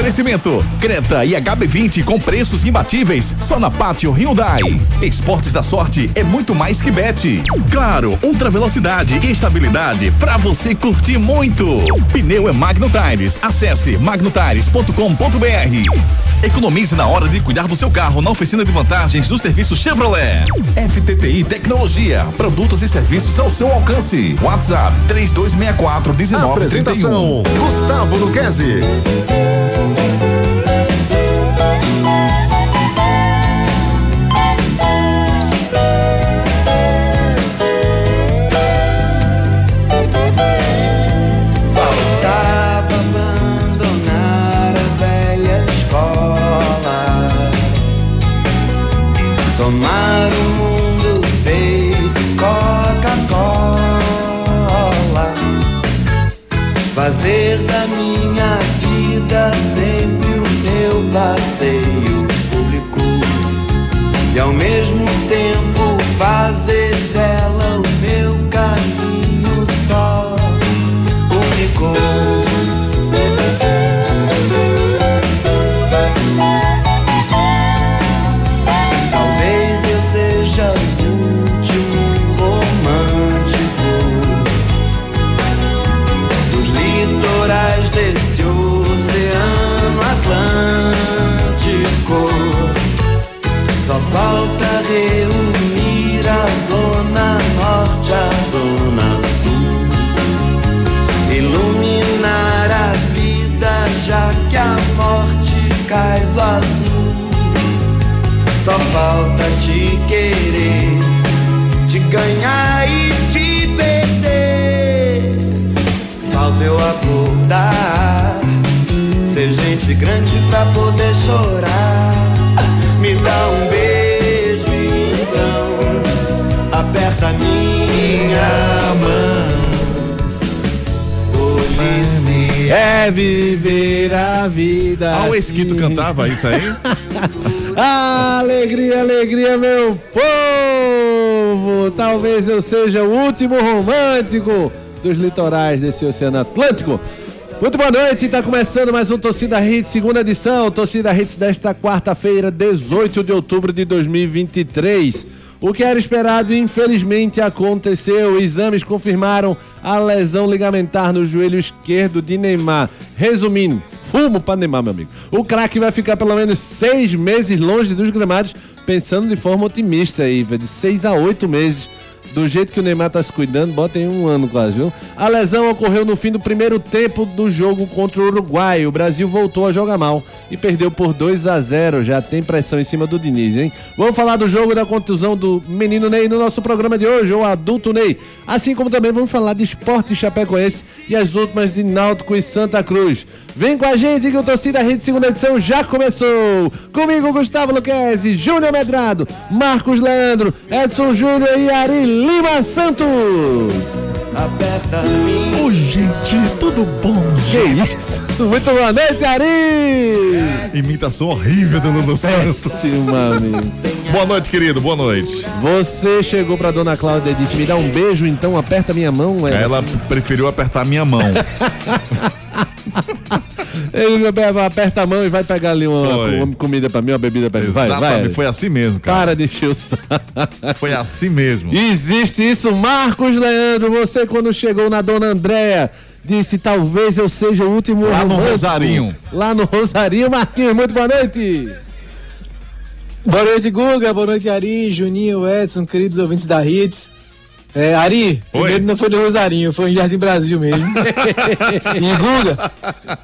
Oferecimento: Creta e HB20 com preços imbatíveis só na Pátio Hyundai. Esportes da Sorte é muito mais que bet. Claro, ultra velocidade e estabilidade para você curtir muito. Pneu é Magno Tires. Acesse magnotires.com.br. Economize na hora de cuidar do seu carro na oficina de vantagens do serviço Chevrolet. FTTI Tecnologia, produtos e serviços ao seu alcance. WhatsApp 3264 1931. Gustavo Luquezzi. Thank you. Meu passeio reunir a zona norte à zona sul, iluminar a vida já que a morte cai do azul. Só falta te querer, te ganhar e te perder. Falta eu acordar, ser gente grande pra poder chorar. Minha mão. Polícia. É viver a vida. Ah, o Esquito assim. cantava isso aí? alegria, alegria, meu povo! Talvez eu seja o último romântico dos litorais desse Oceano Atlântico. Muito boa noite, está começando mais um Torcida Hits, segunda edição. Torcida Hits desta quarta-feira, 18 de outubro de 2023. O que era esperado, infelizmente, aconteceu. Exames confirmaram a lesão ligamentar no joelho esquerdo de Neymar. Resumindo, fumo para Neymar, meu amigo. O craque vai ficar pelo menos seis meses longe dos gramados, pensando de forma otimista aí, de seis a oito meses. Do jeito que o Neymar tá se cuidando, bota em um ano quase, viu? A lesão ocorreu no fim do primeiro tempo do jogo contra o Uruguai. O Brasil voltou a jogar mal e perdeu por 2 a 0 Já tem pressão em cima do Diniz, hein? Vamos falar do jogo da contusão do menino Ney no nosso programa de hoje, o adulto Ney. Assim como também vamos falar de esporte chapecoense e as últimas de Náutico e Santa Cruz. Vem com a gente que o Torcida Rede Segunda Edição já começou. Comigo, Gustavo Luquezzi, Júnior Medrado, Marcos Leandro, Edson Júnior e Ari Lima Santos. Aperta minha Ô, gente, tudo bom? Que isso? Muito boa noite, Ari! Imitação horrível do Lulu Santos. Boa noite, querido, boa noite. Você chegou pra dona Cláudia e disse: Me dá um beijo, então aperta minha mão. É Ela preferiu apertar minha mão. Ele aperta a mão e vai pegar ali uma, uma comida pra mim, uma bebida pra mim. Vai, Exatamente, vai. foi assim mesmo, cara. Para de encher o saco. Foi assim mesmo. Existe isso, Marcos Leandro. Você, quando chegou na dona Andréia, disse: Talvez eu seja o último. Lá no romântico." Rosarinho. Lá no Rosarinho, Marquinhos, muito boa noite. Boa noite, Guga. Boa noite, Ari, Juninho, Edson, queridos ouvintes da Hits. É, Ari, Oi. primeiro não foi no Rosarinho, foi em Jardim Brasil mesmo. e Guga,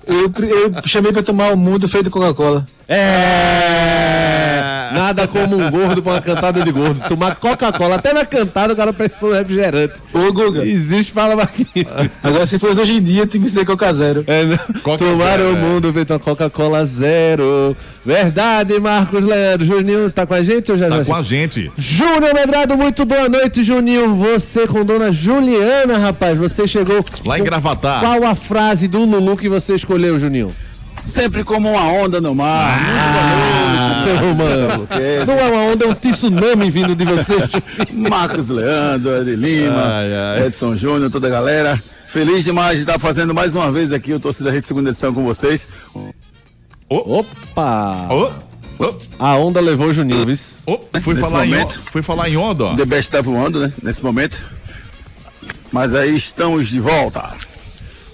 eu, eu chamei pra tomar o mundo feito Coca-Cola. É. Nada como um gordo pra uma cantada de gordo. Tomar Coca-Cola. Até na cantada o cara pensou no refrigerante. Ô, Guga, Existe, fala Marquinhos. agora se fosse hoje em dia tem que ser Coca Zero. É, né? Coca Tomar zero, o mundo feito uma Coca-Cola zero. Verdade, Marcos Leandro. Juninho tá com a gente ou já Tá já? com a gente. Júnior Medrado, muito boa noite, Juninho. Você com Dona Juliana, rapaz. Você chegou. Lá em Gravatar. Qual a frase do Lulu que você escolheu, Juninho? Sempre como uma onda no mar. Ah, seu romano. Não é uma onda, é um tsunami vindo de você. Marcos Leandro, Ed Lima, Ai, ai. Edson Júnior, toda a galera. Feliz demais de estar fazendo mais uma vez aqui o Torcida Rede Segunda Edição com vocês. Ô, Opa! ô, ô, A onda levou o Juninho, ô. Fui Nesse falar, em, momento. fui falar em onda, ó. The Best tá voando, né? Nesse momento. Mas aí estamos de volta.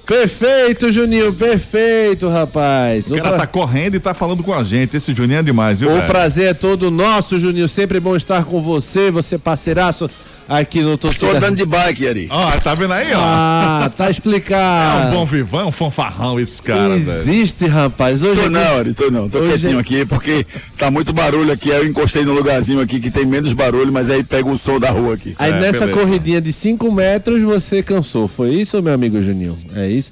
Perfeito, Juninho, perfeito, rapaz. O cara tá correndo e tá falando com a gente. Esse Juninho é demais, viu, O velho? prazer é todo nosso, Juninho. Sempre bom estar com você, você parceiraço aqui no Estou Torcida. andando de bike, Ari. Ó, tá vendo aí, ó? Ah, tá É explicado. um bom vivão, um fanfarrão esse cara, velho. Existe, rapaz. Hoje Tô aqui- não, Ari, tô não. Tô Hoje quietinho é- aqui porque tá muito barulho aqui. Aí eu encostei no lugarzinho aqui que tem menos barulho, mas aí pega o som da rua aqui. Aí É, nessa beleza. corridinha de 5 metros você cansou. Foi isso, meu amigo Juninho? É isso?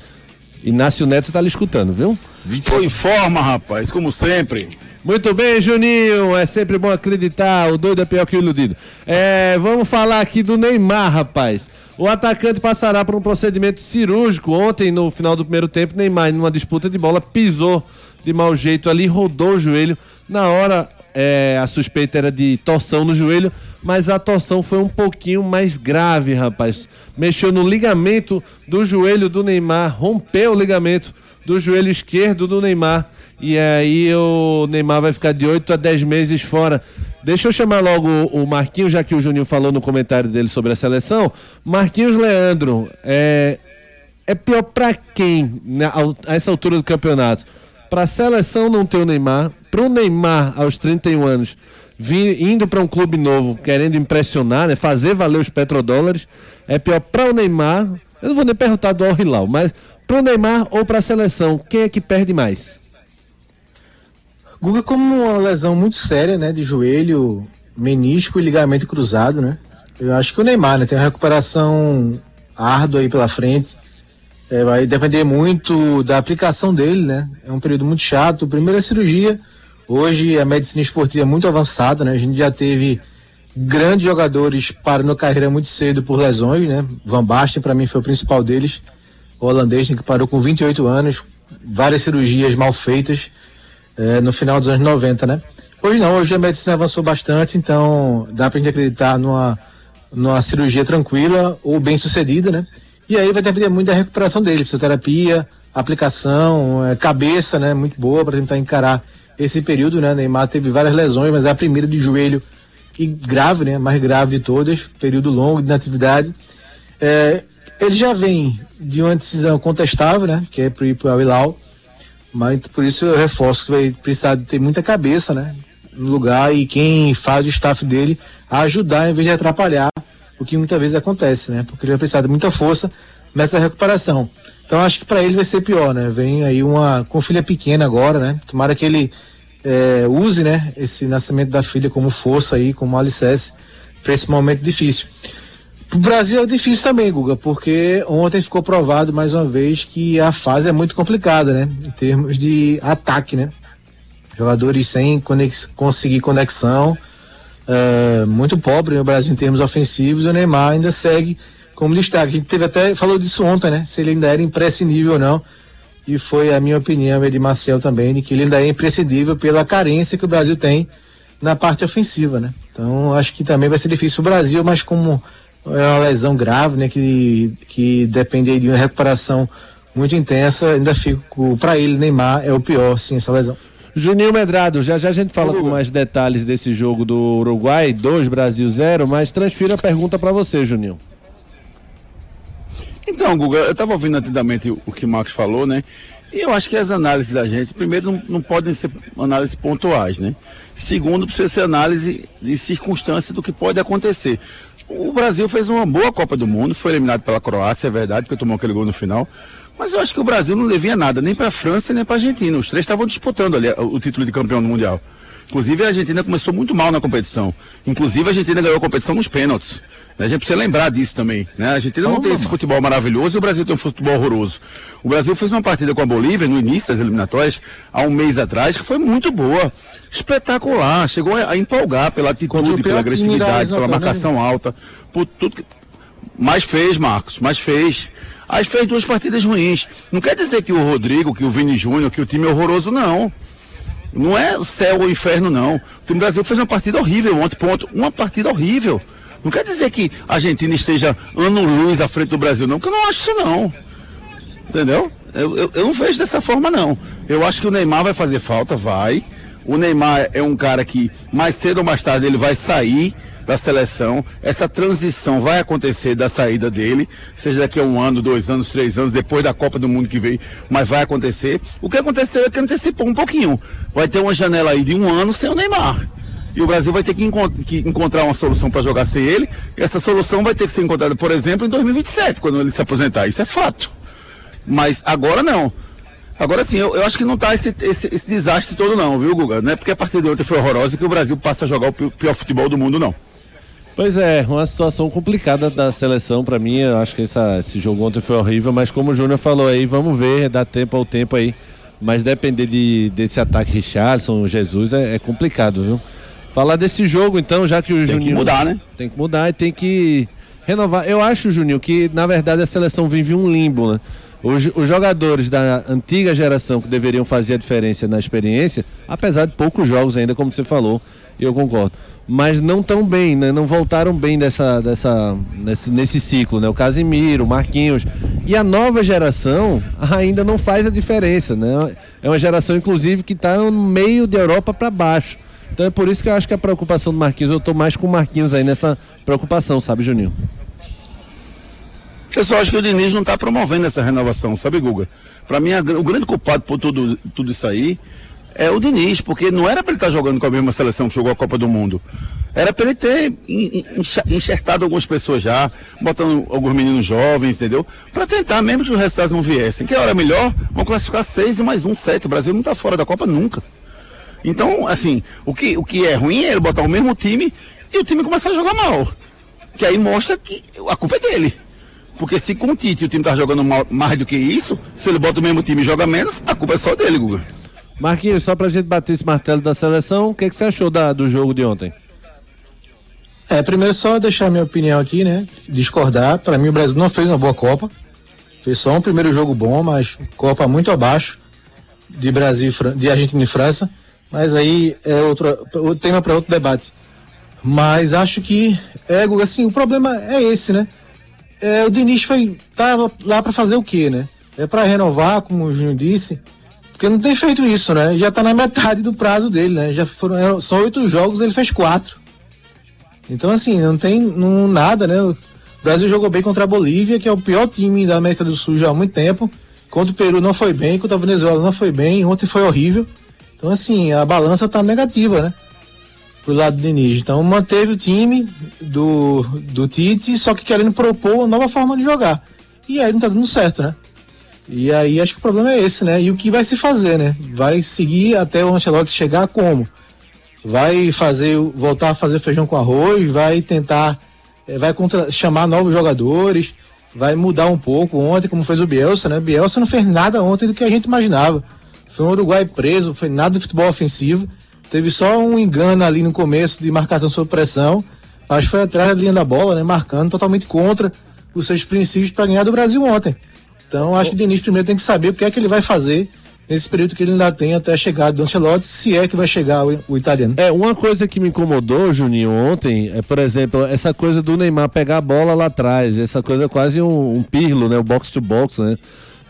Inácio Neto tá lhe escutando, viu? Tô em forma, rapaz, como sempre. Muito bem, Juninho. É sempre bom acreditar. O doido é pior que o iludido. É, vamos falar aqui do Neymar, rapaz. O atacante passará por um procedimento cirúrgico. Ontem, no final do primeiro tempo, Neymar, numa disputa de bola, pisou de mau jeito ali, rodou o joelho. Na hora, é, a suspeita era de torção no joelho, mas a torção foi um pouquinho mais grave, rapaz. Mexeu no ligamento do joelho do Neymar, rompeu o ligamento do joelho esquerdo do Neymar. E aí o Neymar vai ficar de 8 a 10 meses fora. Deixa eu chamar logo o Marquinhos, já que o Juninho falou no comentário dele sobre a seleção. Marquinhos Leandro, é, é pior pra quem né, a essa altura do campeonato? Pra seleção não ter o Neymar, pro Neymar aos 31 anos, vir, indo pra um clube novo, querendo impressionar, né, fazer valer os petrodólares, é pior pra o Neymar. Eu não vou nem perguntar do Al Hilal, mas pro Neymar ou pra seleção, quem é que perde mais? Guga como uma lesão muito séria, né, de joelho, menisco e ligamento cruzado, né? Eu acho que o Neymar, né, tem uma recuperação árdua aí pela frente. É, vai depender muito da aplicação dele, né? É um período muito chato. Primeira cirurgia. Hoje a medicina esportiva é muito avançada, né? A gente já teve grandes jogadores parando a carreira muito cedo por lesões, né? Van Basten para mim foi o principal deles. O holandês né, que parou com 28 anos, várias cirurgias mal feitas é, no final dos anos 90, né? Hoje não, hoje a medicina avançou bastante, então dá pra gente acreditar numa, numa cirurgia tranquila ou bem sucedida, né? E aí vai depender muito da recuperação dele, fisioterapia, aplicação, é, cabeça, né? Muito boa para tentar encarar esse período, né? Neymar teve várias lesões, mas é a primeira de joelho e grave, né? Mais grave de todas, período longo de inatividade. É, ele já vem de uma decisão contestável, né? Que é pro ir pro Al Hilal. Mas por isso eu reforço que vai precisar de ter muita cabeça, né? No lugar e quem faz o staff dele ajudar em vez de atrapalhar, o que muitas vezes acontece, né? Porque ele vai precisar de muita força nessa recuperação. Então acho que para ele vai ser pior, né? Vem aí uma com filha pequena agora, né? Tomara que ele é, use, né? Esse nascimento da filha como força aí, como alicerce para esse momento difícil. Pro Brasil é difícil também, Guga, porque ontem ficou provado mais uma vez que a fase é muito complicada, né? Em termos de ataque, né? Jogadores sem conex conseguir conexão, é, muito pobre no Brasil em termos ofensivos, o Neymar ainda segue como destaque. A gente teve até, falou disso ontem, né? Se ele ainda era imprescindível ou não. E foi a minha opinião, e de Marcel também, de que ele ainda é imprescindível pela carência que o Brasil tem na parte ofensiva, né? Então acho que também vai ser difícil o Brasil, mas como é uma lesão grave, né? Que, que depende aí de uma recuperação muito intensa, ainda fico para ele, Neymar é o pior, sim, essa lesão. Juninho Medrado, já já a gente fala com mais detalhes desse jogo do Uruguai, 2 Brasil 0, mas transfiro a pergunta para você, Juninho. Então, Guga, eu estava ouvindo atentamente o que o Marcos falou, né? E eu acho que as análises da gente, primeiro, não, não podem ser análises pontuais, né? Segundo, precisa ser análise de circunstância do que pode acontecer. O Brasil fez uma boa Copa do Mundo, foi eliminado pela Croácia, é verdade, porque tomou aquele gol no final. Mas eu acho que o Brasil não devia nada, nem para a França, nem para a Argentina. Os três estavam disputando ali o título de campeão do Mundial. Inclusive, a Argentina começou muito mal na competição. Inclusive, a Argentina ganhou a competição nos pênaltis. A gente precisa lembrar disso também. Né? A Argentina não tem esse futebol maravilhoso e o Brasil tem um futebol horroroso. O Brasil fez uma partida com a Bolívia no início das eliminatórias, há um mês atrás, que foi muito boa. Espetacular. Chegou a, empolgar pela atitude, pela agressividade, pela né? marcação alta, por tudo que. Mas fez, Marcos, mas fez. Aí fez duas partidas ruins. Não quer dizer que o Rodrigo, que o Vini Júnior, que o time é horroroso, não. Não é céu ou inferno, não. O time do Brasil fez uma partida horrível ontem, ponto. Uma partida horrível. Não quer dizer que a Argentina esteja ano luz à frente do Brasil, não, porque eu não acho isso, não. Entendeu? Eu, eu, eu não vejo dessa forma, não. Eu acho que o Neymar vai fazer falta, vai. O Neymar é um cara que mais cedo ou mais tarde ele vai sair da seleção. Essa transição vai acontecer da saída dele, seja daqui a um ano, dois anos, três anos, depois da Copa do Mundo que veio, mas vai acontecer. O que aconteceu é que antecipou um pouquinho. Vai ter uma janela aí de um ano sem o Neymar. E o Brasil vai ter que, encont que encontrar uma solução para jogar sem ele. Essa solução vai ter que ser encontrada, por exemplo, em 2027, quando ele se aposentar. Isso é fato. Mas agora não. Agora sim, eu, eu acho que não está esse, esse, esse, desastre todo não, viu, Guga? Não é porque a partida de ontem foi horrorosa que o Brasil passa a jogar o pior futebol do mundo, não. Pois é, uma situação complicada da seleção para mim. Eu acho que essa, esse jogo ontem foi horrível, mas como o Júnior falou aí, vamos ver, dá tempo ao tempo aí. Mas depender de, desse ataque Richardson, Jesus, é, é complicado, viu? Falar desse jogo, então, já que o Juninho. Tem que mudar, né? Tem que mudar e tem que renovar. Eu acho, Juninho, que na verdade a seleção vive um limbo, né? Os, os, jogadores da antiga geração que deveriam fazer a diferença na experiência, apesar de poucos jogos ainda, como você falou, eu concordo. Mas não tão bem, né? Não voltaram bem dessa, dessa, nesse, nesse ciclo, né? O Casimiro, o Marquinhos. E a nova geração ainda não faz a diferença, né? É uma geração, inclusive, que está no meio da Europa para baixo. Então é por isso que eu acho que a preocupação do Marquinhos, eu estou mais com o Marquinhos aí nessa preocupação, sabe, Juninho? Só acho que o Diniz não está promovendo essa renovação, sabe, Guga? Para mim, o grande culpado por tudo, tudo isso aí é o Diniz, porque não era para ele estar tá jogando com a mesma seleção que jogou a Copa do Mundo. Era para ele ter enxertado algumas pessoas já, botando alguns meninos jovens, entendeu? Para tentar, mesmo que os resultados não viessem. Que hora melhor, vão classificar seis e mais um, sete. O Brasil não está fora da Copa nunca. Então, assim, o que, o que é ruim é ele botar o mesmo time e o time começar a jogar mal. Que aí mostra que a culpa é dele. Porque se com o Tite o time tá jogando mal, mais do que isso, se ele bota o mesmo time e joga menos, a culpa é só dele, Guga. Marquinhos, só pra gente bater esse martelo da seleção, o que, que você achou da, do jogo de ontem? É, primeiro só deixar minha opinião aqui, né? Discordar. Para mim o Brasil não fez uma boa Copa. Fez só um primeiro jogo bom, mas Copa muito abaixo de Brasil, de Argentina e França. Mas aí é outro, outro tema para outro debate. Mas acho que é, assim, o problema é esse, né? É, o Diniz foi tava lá para fazer o quê, né? É para renovar, como o Júnior disse, porque não tem feito isso, né? Já tá na metade do prazo dele, né? Já foram são oito jogos, ele fez quatro. Então assim, não tem não, nada, né? O Brasil jogou bem contra a Bolívia, que é o pior time da América do Sul já há muito tempo. Contra o Peru não foi bem, contra a Venezuela não foi bem, ontem foi horrível. Então, assim, a balança tá negativa, né? Pro lado do Diniz. Então, manteve o time do, do Tite, só que querendo propor uma nova forma de jogar. E aí não tá dando certo, né? E aí acho que o problema é esse, né? E o que vai se fazer, né? Vai seguir até o Ancelotti chegar como? Vai fazer, voltar a fazer feijão com arroz, vai tentar, eh, vai contra, chamar novos jogadores, vai mudar um pouco ontem, como fez o Bielsa, né? Bielsa não fez nada ontem do que a gente imaginava. Foi um Uruguai preso, foi nada de futebol ofensivo. Teve só um engano ali no começo de marcação sob pressão. Mas foi atrás da linha da bola, né? Marcando totalmente contra os seus princípios para ganhar do Brasil ontem. Então acho que o Denis primeiro tem que saber o que é que ele vai fazer nesse período que ele ainda tem até a chegada do Ancelotti, se é que vai chegar o, o, italiano. É, uma coisa que me incomodou, Juninho, ontem, é, por exemplo, essa coisa do Neymar pegar a bola lá atrás, essa coisa quase um, um pirlo, né? O box to box, né?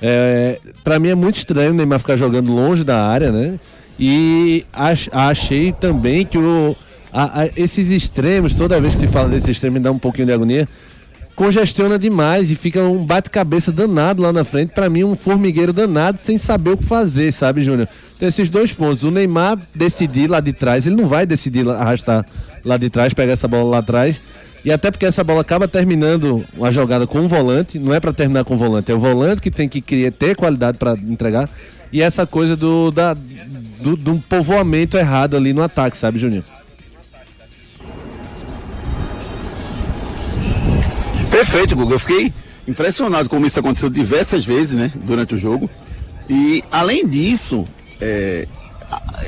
É, para mim é muito estranho o Neymar ficar jogando longe da área, né? E ach, achei também que o, a, a, esses extremos, toda vez que se fala desse extremo, me dá um pouquinho de agonia, congestiona demais e fica um bate-cabeça danado lá na frente. Para mim, um formigueiro danado sem saber o que fazer, sabe, Júnior? Tem esses dois pontos. O Neymar decidir lá de trás, ele não vai decidir arrastar lá de trás, pegar essa bola lá atrás. E até porque essa bola acaba terminando a jogada com um volante, não é para terminar com o volante, é o volante que tem que criar, ter qualidade para entregar. E essa coisa do, da, do, do povoamento errado ali no ataque, sabe, Juninho? Perfeito, Guga. Eu fiquei impressionado como isso aconteceu diversas vezes, né, durante o jogo. E além disso, é,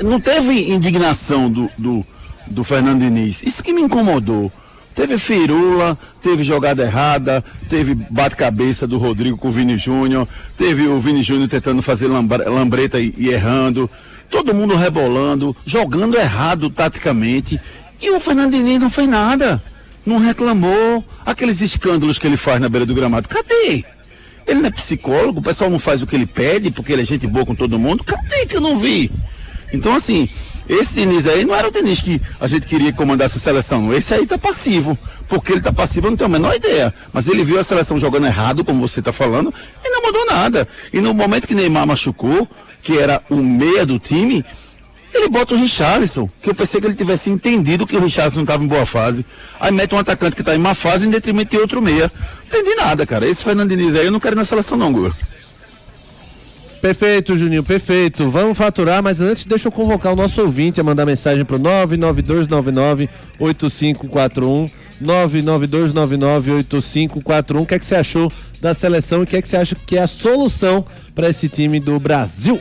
não teve indignação do, do, do Fernando Diniz. Isso que me incomodou. Teve firula, teve jogada errada, teve bate-cabeça do Rodrigo com o Vini Júnior, teve o Vini Júnior tentando fazer lambreta e, e, errando, todo mundo rebolando, jogando errado taticamente. E o Fernando Diniz não fez nada, não reclamou. Aqueles escândalos que ele faz na beira do gramado, cadê? Ele não é psicólogo, o pessoal não faz o que ele pede, porque ele é gente boa com todo mundo. Cadê que eu não vi? Então, assim, esse Diniz aí não era o Diniz que a gente queria comandar essa seleção. Esse aí tá passivo. Porque ele tá passivo, eu não tenho a menor ideia. Mas ele viu a seleção jogando errado, como você tá falando, e não mudou nada. E no momento que Neymar machucou, que era o meia do time, ele bota o Richarlison, que eu pensei que ele tivesse entendido que o Richarlison estava em boa fase. Aí mete um atacante que está em má fase em detrimento de outro meia. Não entendi nada, cara. Esse Fernando Diniz aí eu não quero na seleção não, Gua. Perfeito, Juninho, perfeito. Vamos faturar, mas antes deixa eu convocar o nosso ouvinte a mandar mensagem pro 992998541. 992998541. O que é que você achou da seleção e o que é que você acha que é a solução para esse time do Brasil?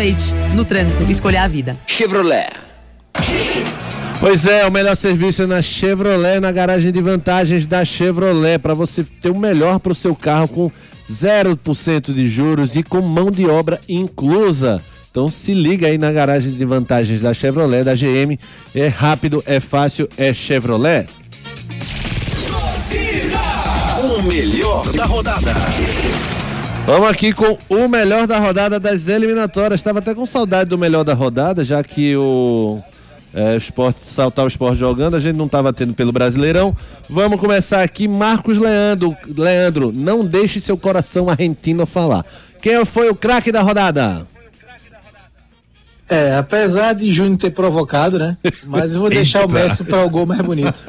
No trânsito, escolha a vida. Chevrolet. Pois é, o melhor serviço é na Chevrolet, na garagem de vantagens da Chevrolet, para você ter o melhor para o seu carro com 0% de juros e com mão de obra inclusa. Então se liga aí na garagem de vantagens da Chevrolet, da GM. É rápido, é fácil, é Chevrolet. O melhor da rodada. Vamos aqui com o melhor da rodada das eliminatórias. Estava até com saudade do melhor da rodada, já que o é, esporte, saltar o esporte jogando, a gente não estava tendo pelo Brasileirão. Vamos começar aqui, Marcos Leandro. Leandro, não deixe seu coração argentino falar. Quem foi o craque da rodada? É, apesar de Júnior ter provocado, né? Mas eu vou deixar o Messi para o gol mais bonito.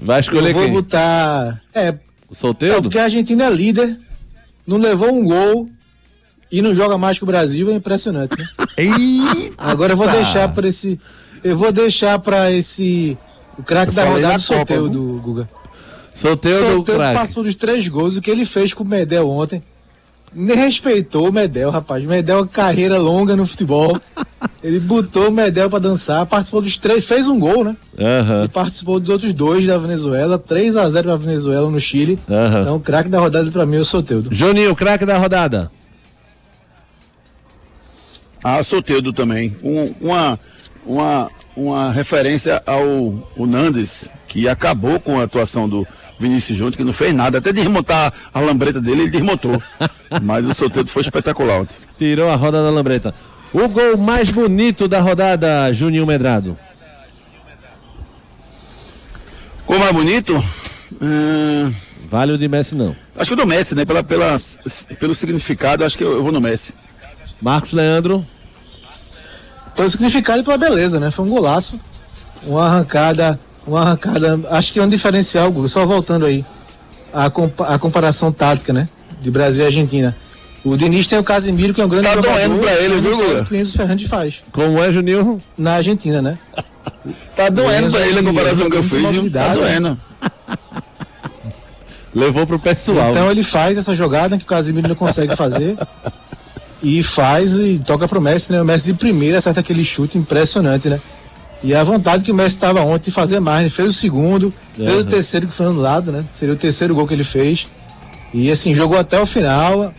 Vai escolher eu vou quem? botar. É, Solteiro? é, porque a Argentina é líder, não levou um gol e não joga mais que o Brasil, é impressionante, né? Agora eu vou deixar para esse. Eu vou deixar para esse. O craque da rodada do sorteio Copa, do Guga. Solteiro do Solteiro craque. passou dos três gols, o que ele fez com o Medel ontem. Nem respeitou o Medel, rapaz. O Medel é uma carreira longa no futebol. Ele botou o Medel pra dançar, participou dos três, fez um gol, né? Aham, E participou dos outros dois da Venezuela, 3 a 0 pra Venezuela no Chile. aham. Então o craque da rodada pra mim é o Soteudo. Juninho, craque da rodada. Ah, Soteudo também. Um- uma, uma, uma referência ao o Nandes, que acabou com a atuação do Vinícius Júnior, que não fez nada. Até desmontar a lambreta dele, ele desmontou. Mas o Soteudo foi espetacular ontem. Tirou a roda da lambreta. O gol mais bonito da rodada, Juninho Medrado. Como mais bonito? Hum, Vale o de Messi, não. acho que o do Messi, né? Pela, pela, pelo significado, acho que eu, eu vou no Messi. Marcos Leandro. Pelo significado e pela beleza, né? Foi um golaço. Uma arrancada, uma arrancada. Acho que é um diferencial, Guga. Só voltando aí. A, compa- a comparação tática, né? De Brasil e Argentina. O Diniz tem o Casemiro, que é um grande Tá jogador. doendo pra ele, viu, faz Guga? o Fernandes faz Como é, Juninho? na Argentina, né? Tá doendo pra ele a comparação que eu fiz, viu? Tá mobilidade, doendo. Levou pro pessoal. Então ele faz essa jogada que o Casemiro não consegue fazer. e faz e toca pro Messi, né? O Messi de primeira acerta aquele chute impressionante, né? E a vontade que o Messi estava ontem de fazer mais, né? fez o segundo, fez o terceiro que foi anulado, né? Seria o terceiro gol que ele fez. E assim, jogou até o final.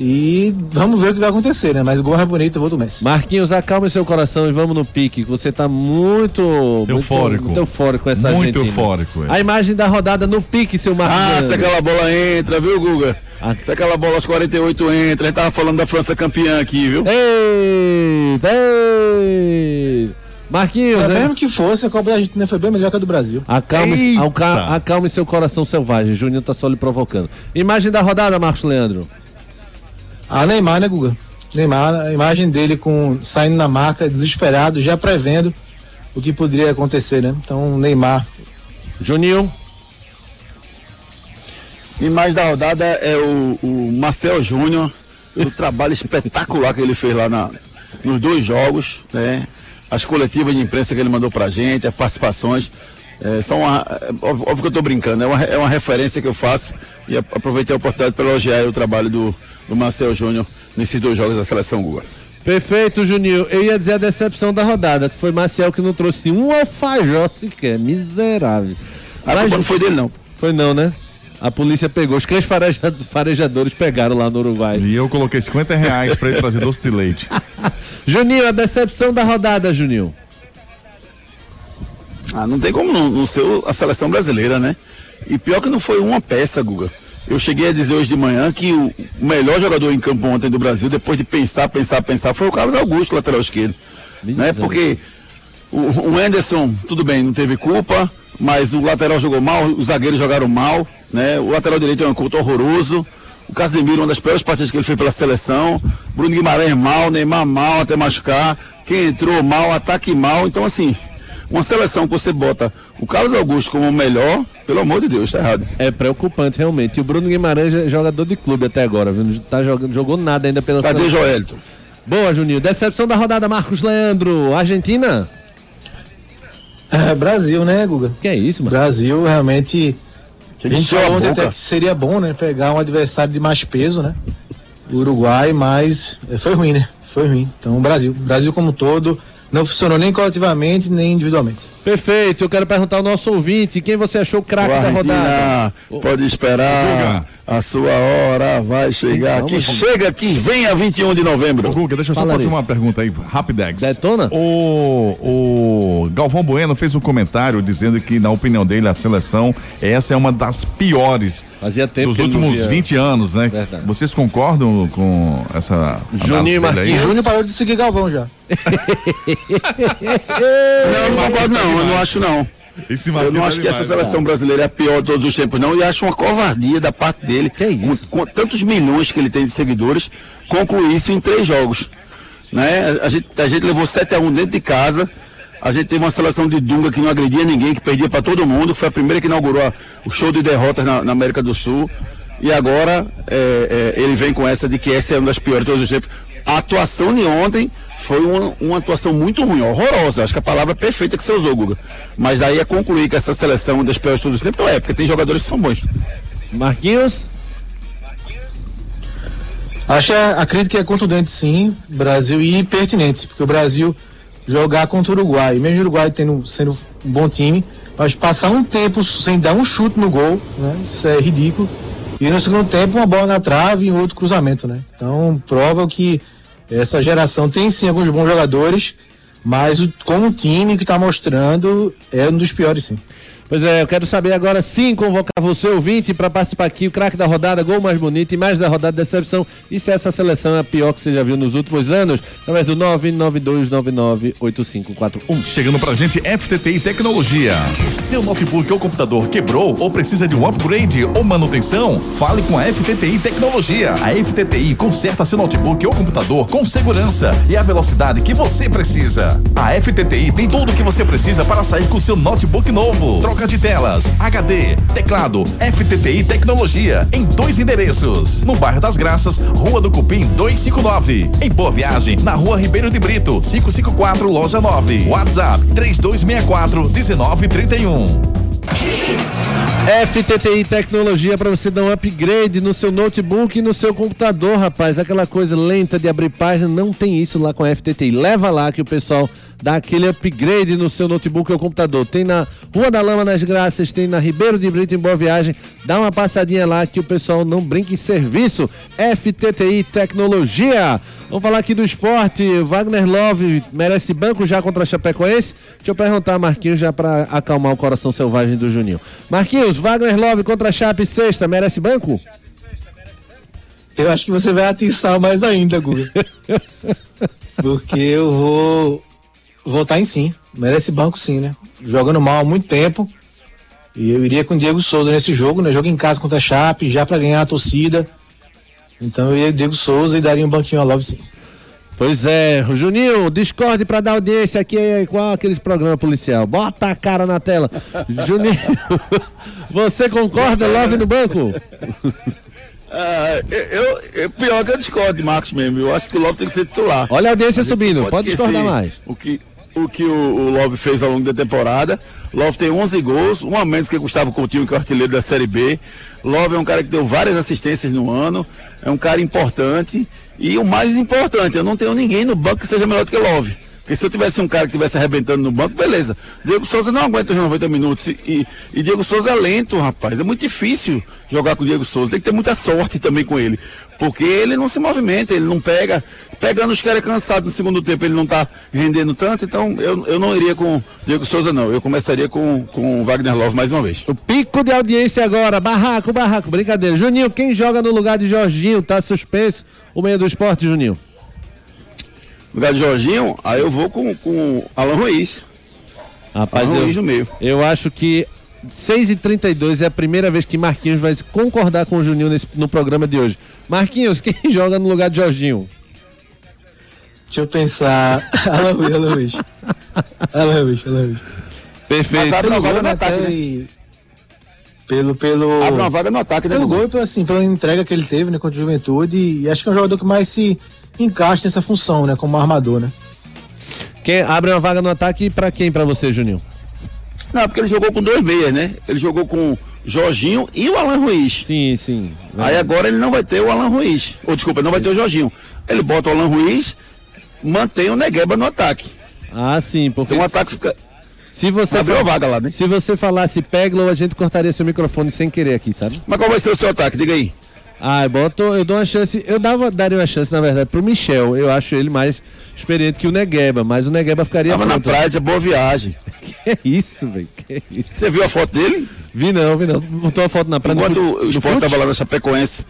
E vamos ver o que vai acontecer, né? Mas o gol mais bonito eu vou do Messi. Marquinhos, acalme seu coração e vamos no pique. que Você tá muito. muito- Eufórico. Muito, eufórico com essa Muito Argentina. eufórico, é. A imagem da rodada no pique, seu Marcos. Ah, se aquela bola entra, viu, Guga? Ah. Se aquela bola aos 48 entra, a gente tava falando da França campeã aqui, viu? Ei, ei. Marquinhos, É né? mesmo que fosse, a Copa da Argentina foi bem melhor que a do Brasil. Acalme, alca- acalme seu coração selvagem. Júnior tá só lhe provocando. Imagem da rodada, Marcos Leandro. A Neymar, né, Guga? Neymar, a imagem dele com saindo na marca, desesperado, já prevendo o que poderia acontecer, né? Então, Neymar. Juninho. Imagem da rodada é o, o Marcel Júnior, pelo trabalho espetacular que ele fez lá na, nos dois jogos, né? As coletivas de imprensa que ele mandou pra gente, as participações. É só uma. é Óbvio que eu tô brincando, é uma, é uma referência que eu faço e aproveitei a oportunidade para elogiar o trabalho do, do Marcel Júnior nesses dois jogos da seleção Guga. Perfeito, Juninho. Eu ia dizer a decepção da rodada, que foi Marcel que não trouxe um alfajor sequer. Miserável. A culpa não foi dele, não. Foi não, né? A polícia pegou. Os cães fareja- farejadores pegaram lá no Uruguai. E eu coloquei 50 reais pra ele trazer doce de leite. Juninho, a decepção da rodada, Juninho. Ah, não tem como não, não ser a seleção brasileira, né? E pior que não foi uma peça, Guga. Eu cheguei a dizer hoje de manhã que o o melhor jogador em campo ontem do Brasil, depois de pensar, pensar, pensar, foi o Carlos Augusto, lateral esquerdo. Né? Porque o, o Anderson, tudo bem, não teve culpa, mas o lateral jogou mal, os zagueiros jogaram mal, né? O lateral direito é um culto horroroso. O Casemiro, uma das piores partidas que ele fez pela seleção. Bruno Guimarães mal, Neymar mal até machucar. Quem entrou mal, ataque mal. Então, assim, uma seleção que você bota o Carlos Augusto como o melhor, pelo amor de Deus, tá errado. É preocupante, realmente. E o Bruno Guimarães é jogador de clube até agora, viu? Não tá jogando, jogou nada ainda pela Cadê seleção. Joelito? Boa, Juninho. Decepção da rodada, Marcos Leandro. Argentina? É, Brasil, né, Guga? Que é isso, mano? Brasil realmente. A gente falou boca. até que seria bom, né? Pegar um adversário de mais peso, né? O Uruguai, mas foi ruim, né? Foi ruim. Então, o Brasil. O Brasil como um todo não funcionou nem coletivamente, nem individualmente. Perfeito. Eu quero perguntar ao nosso ouvinte quem você achou o craque da rodada. Pode esperar. A sua hora vai chegar. Que vamos- chega, que venha 21 de novembro. Ô, Guga, deixa eu só Fala fazer aí. uma pergunta aí, rapidex. Detona? O, o Galvão Bueno fez um comentário dizendo que, na opinião dele, a seleção, essa é uma das piores Fazia tempo dos últimos via. 20 anos, né? Verdade. Vocês concordam com essa Juninho? Marquinhos. E Júnior parou de seguir Galvão já. Não, não concordo não, eu não acho não. Esse Eu não acho que essa seleção brasileira é a pior de todos os tempos, não. E acho uma covardia da parte dele, Que isso? Com, com tantos milhões que ele tem de seguidores, concluir isso em três jogos. Né? A, gente, a gente levou 7 a 1 dentro de casa. A gente teve uma seleção de Dunga que não agredia ninguém, que perdia para todo mundo. Foi a primeira que inaugurou a- o show de derrotas na, na América do Sul. E agora é, é, ele vem com essa de que essa é uma das piores de todos os tempos. A atuação de ontem foi uma, uma atuação muito ruim, horrorosa. Acho que a palavra perfeita que você usou, Guga. Mas daí é concluir que essa seleção é uma das piores de todos os tempos, não é, porque tem jogadores que são bons. Marquinhos? Acho que a, a crítica é contundente, sim, Brasil, e pertinente, porque o Brasil jogar contra o Uruguai, mesmo o Uruguai tendo, sendo um bom time, mas passar um tempo sem dar um chute no gol, né? Isso é ridículo. E no segundo tempo, uma bola na trave e um outro cruzamento, né? Então, prova que essa geração tem sim alguns bons jogadores, mas o, time que está mostrando é um dos piores, sim. Pois é, eu quero saber agora sim convocar você, ouvinte, para participar aqui, o craque da rodada, gol mais bonito e mais da rodada de decepção. E se essa seleção é a pior que você já viu nos últimos anos, através do 992998541. Chegando pra gente, FTTI Tecnologia. Seu notebook ou computador quebrou ou precisa de um upgrade ou manutenção? Fale com a FTTI Tecnologia. A FTTI conserta seu notebook ou computador com segurança e a velocidade que você precisa. A FTTI tem tudo o que você precisa para sair com seu notebook novo. Troca de telas, HD, teclado, FTTI Tecnologia em dois endereços. No bairro das Graças, Rua do Cupim 259. Em Boa Viagem, na Rua Ribeiro de Brito, 554, Loja 9. WhatsApp 3264 1931. FTTI Tecnologia para você dar um upgrade no seu notebook e no seu computador, rapaz. Aquela coisa lenta de abrir página, não tem isso lá com a FTTI. Leva lá que o pessoal dá aquele upgrade no seu notebook ou computador. Tem na Rua da Lama nas Graças, tem na Ribeiro de Brito em Boa Viagem. Dá uma passadinha lá que o pessoal não brinca em serviço. FTTI Tecnologia. Vamos falar aqui do esporte. Wagner Love merece banco já contra a Chapecoense? Deixa eu perguntar, Marquinhos, já para acalmar o coração selvagem do Juninho. Marquinhos, Wagner Love contra a Chape sexta, merece banco? Eu acho que você vai atiçar mais ainda, Guga. Porque eu vou votar em sim. Merece banco sim, né? Jogando mal há muito tempo. E eu iria com o Diego Souza nesse jogo, né? Jogo em casa contra a Chape, já pra ganhar a torcida. Então eu iria com o Diego Souza e daria um banquinho a Love sim. Pois é, Juninho, discorde pra dar audiência aqui igual aqueles programas policial. Bota a cara na tela. Juninho, você concorda, Love no banco? Ah, eu, eu- pior que eu discordo de Marcos mesmo. Eu acho que o Love tem que ser titular. Olha a audiência A subindo, pode esquecer discordar mais. O que, o que o, o Love fez ao longo da temporada. Love tem 11 gols, um a menos que Gustavo Coutinho, que é o artilheiro da Série B. Love é um cara que deu várias assistências no ano, é um cara importante. E o mais importante, eu não tenho ninguém no banco que seja melhor do que Love. Porque se eu tivesse um cara que estivesse arrebentando no banco, beleza. Diego Souza não aguenta os 90 minutos. E, e, Diego Souza é lento, rapaz. É muito difícil jogar com o Diego Souza. Tem que ter muita sorte também com ele. Porque ele não se movimenta, ele não pega. Pegando os caras cansados no segundo tempo, ele não está rendendo tanto. Então eu, eu não iria com Diego Souza, não. Eu começaria com, com o Wagner Love mais uma vez. O pico de audiência agora. Barraco, barraco. Brincadeira. Juninho, quem joga no lugar de Jorginho? Tá suspenso o meio do esporte, Juninho? No lugar de Jorginho, aí eu vou com, com Alan Ruiz. Rapaz, Alan eu, Ruiz no meio. Eu acho que 6 e 32 é a primeira vez que Marquinhos vai concordar com o Juninho nesse, no programa de hoje. Marquinhos, quem joga no lugar de Jorginho? Deixa eu pensar. Alan Ruiz, Alan Ruiz. Alan Ruiz, Alan Ruiz. Perfeito. Mas abre uma vaga no ataque, né? Pelo, pelo... Abre uma vaga no ataque, né? Pelo gol e assim, pela entrega que ele teve né, contra a Juventude. E acho que é um jogador que mais se encaixa nessa função, né? Como armador, né? Quem abre uma vaga no ataque para quem para você, Juninho? Não, porque ele jogou com dois meias, né? Ele jogou com Jorginho e o Alan Ruiz. Sim, sim. Aí agora ele não vai ter o Alan Ruiz. Ou desculpa, ele não vai ter o Jorginho. Ele bota o Alan Ruiz, mantém o Negueba no ataque. Ah, sim, porque. Então o ataque fica. Se você Abriu vaga lá, né? Se você falasse Peglo, a gente cortaria seu microfone sem querer aqui, sabe? Mas qual vai ser o seu ataque? Diga aí. Ah, eu, boto, eu dou uma chance. Eu dava, daria uma chance, na verdade, pro Michel. Eu acho ele mais experiente que o Negueba, mas o Negueba ficaria. Tava na praia, é boa viagem. que é isso, velho? Que é isso? Você viu a foto dele? Vi não, vi não. Botou a foto na praia. Enquanto o esporte tava lá na Chapecoense,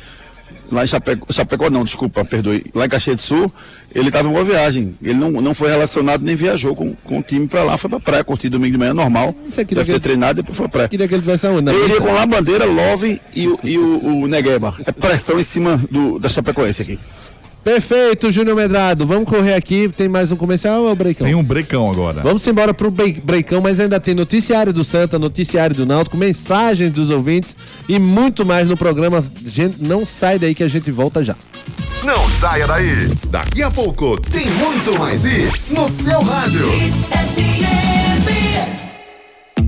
lá em Chapecó, Chapecó não, desculpa, perdoe, lá em Caxias do Sul, ele estava em boa viagem. Ele não, não foi relacionado nem viajou com, com o time para lá, foi para praia, curtir domingo de manhã normal. Isso aqui Deve ter treinado e depois foi pra praia. Queria que ele tivesse aonde? Eu iria com lá bandeira, Love e, e o, o Negueba. É pressão em cima do, da Chapecoense aqui. Perfeito, Júnior Medrado. Vamos correr aqui. Tem mais um comercial ou breakão? Tem um breakão agora. Vamos embora pro breakão, mas ainda tem noticiário do Santa, noticiário do Náutico, mensagens dos ouvintes e muito mais no programa. Gente, não sai daí que a gente volta já. Não saia daí. Daqui a pouco tem muito mais isso no seu rádio.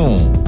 Oh.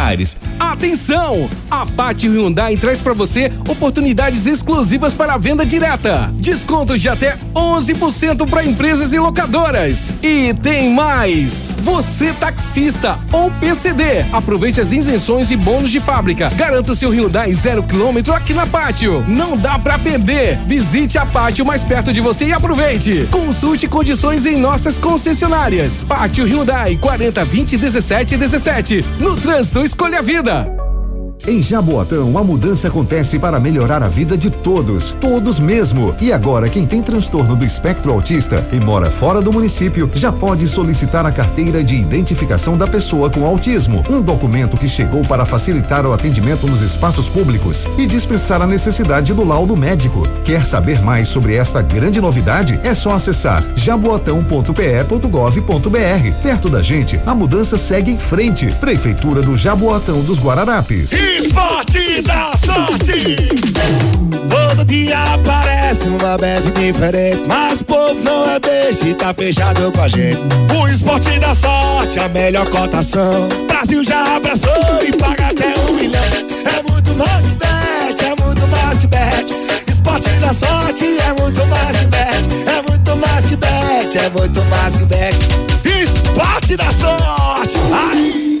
Atenção! A Pátio Hyundai traz para você oportunidades exclusivas para a venda direta. Descontos de até 11% para empresas e locadoras. E tem mais! Você taxista ou PCD, aproveite as isenções e bônus de fábrica. Garanta o seu Hyundai zero quilômetro aqui na Pátio. Não dá para perder. Visite a Pátio mais perto de você e aproveite. Consulte condições em nossas concessionárias. Pátio Hyundai 40 20 17 17. No trânsito escolha a vida. Em Jaboatão, a mudança acontece para melhorar a vida de todos, todos mesmo. E agora, quem tem transtorno do espectro autista e mora fora do município já pode solicitar a carteira de identificação da pessoa com autismo, um documento que chegou para facilitar o atendimento nos espaços públicos e dispensar a necessidade do laudo médico. Quer saber mais sobre esta grande novidade? É só acessar jaboatão.pe.gov.br. Perto da gente, a mudança segue em frente. Prefeitura do Jaboatão dos Guararapes. Esporte da sorte. Todo dia aparece uma bet diferente, mas o povo não é beijo e tá fechado com a gente. O esporte da sorte, a melhor cotação. Brasil já abraçou e paga até um milhão. É muito mais bet, é muito mais bet. Esporte da sorte é muito mais bet, é muito mais bet, é muito mais bet. Esporte da sorte. Ai.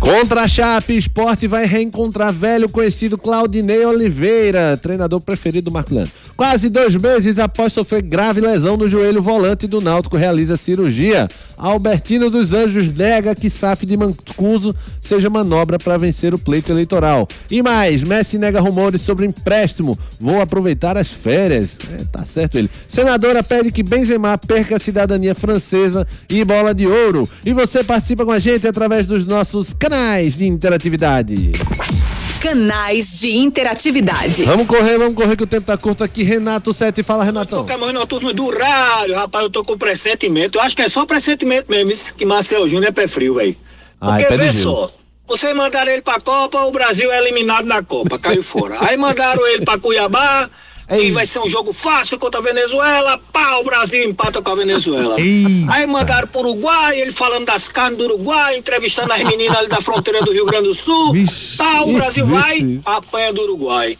Contra a Chape, esporte vai reencontrar velho conhecido Claudinei Oliveira, treinador preferido do Marco Leandro. Quase dois meses após sofrer grave lesão no joelho, volante do Náutico realiza cirurgia. Albertino dos Anjos nega que SAF de Mancuso seja manobra para vencer o pleito eleitoral. E mais, Messi nega rumores sobre empréstimo. Vou aproveitar as férias. É, tá certo ele. Senadora pede que Benzema perca a cidadania francesa e bola de ouro. E você participa com a gente através dos nossos canais de interatividade. Canais de interatividade. Vamos correr, vamos correr que o tempo tá curto aqui. Renato Sete, fala Renatão. Camarão noturno do rádio, rapaz, eu tô com pressentimento. Eu acho que é só pressentimento mesmo, isso que Marcel Júnior é pé frio, velho. Ai, Porque pé de vê só, você mandaram ele pra Copa, o Brasil é eliminado na Copa, caiu fora. Aí mandaram ele pra Cuiabá, e vai ser um jogo fácil contra a Venezuela, pá, o Brasil empata com a Venezuela. Aí mandaram pro Uruguai, ele falando das carnes do Uruguai, entrevistando as meninas ali da fronteira do Rio Grande do Sul, tá, o Brasil Vixe. vai, apanha do Uruguai.